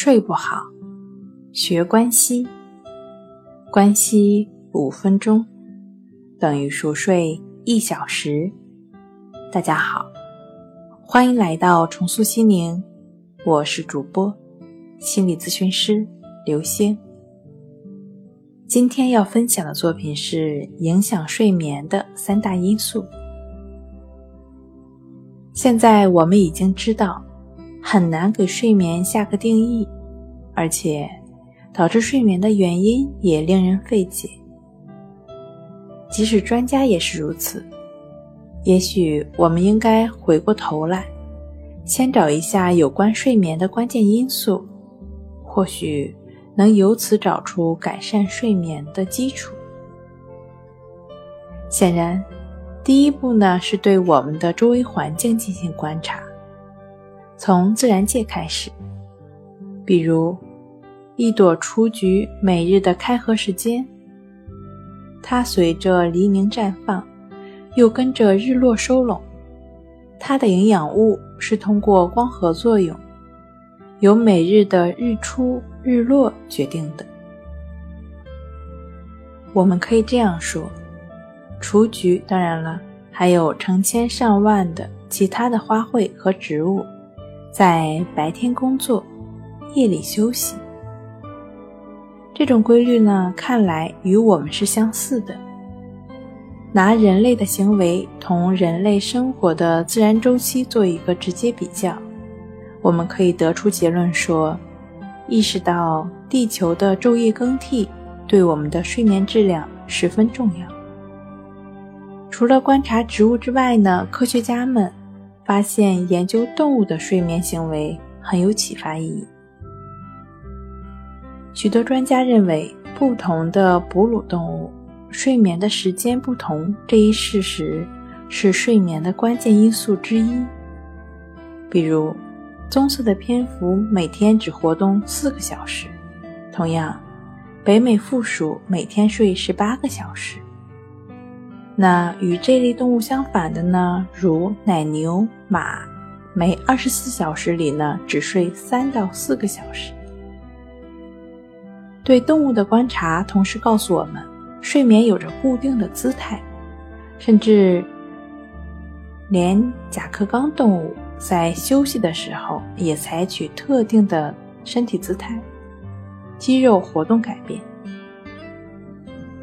睡不好，学关西。关西五分钟等于熟睡一小时。大家好，欢迎来到重塑心灵，我是主播心理咨询师刘星。今天要分享的作品是影响睡眠的三大因素。现在我们已经知道。很难给睡眠下个定义，而且导致睡眠的原因也令人费解。即使专家也是如此。也许我们应该回过头来，先找一下有关睡眠的关键因素，或许能由此找出改善睡眠的基础。显然，第一步呢是对我们的周围环境进行观察。从自然界开始，比如一朵雏菊每日的开合时间，它随着黎明绽放，又跟着日落收拢。它的营养物是通过光合作用，由每日的日出日落决定的。我们可以这样说：雏菊，当然了，还有成千上万的其他的花卉和植物。在白天工作，夜里休息。这种规律呢，看来与我们是相似的。拿人类的行为同人类生活的自然周期做一个直接比较，我们可以得出结论说：意识到地球的昼夜更替对我们的睡眠质量十分重要。除了观察植物之外呢，科学家们。发现研究动物的睡眠行为很有启发意义。许多专家认为，不同的哺乳动物睡眠的时间不同这一事实是睡眠的关键因素之一。比如，棕色的蝙蝠每天只活动四个小时，同样，北美负鼠每天睡十八个小时。那与这类动物相反的呢？如奶牛、马，每二十四小时里呢，只睡三到四个小时。对动物的观察，同时告诉我们，睡眠有着固定的姿态，甚至连甲壳纲动物在休息的时候也采取特定的身体姿态，肌肉活动改变。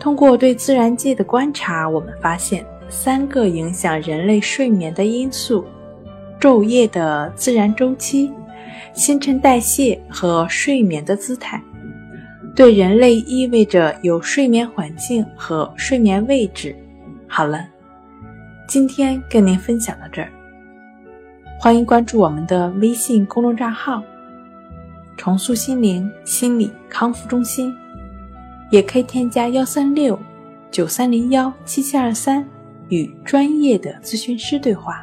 通过对自然界的观察，我们发现三个影响人类睡眠的因素：昼夜的自然周期、新陈代谢和睡眠的姿态。对人类意味着有睡眠环境和睡眠位置。好了，今天跟您分享到这儿，欢迎关注我们的微信公众账号“重塑心灵心理康复中心”。也可以添加幺三六九三零幺七七二三，与专业的咨询师对话，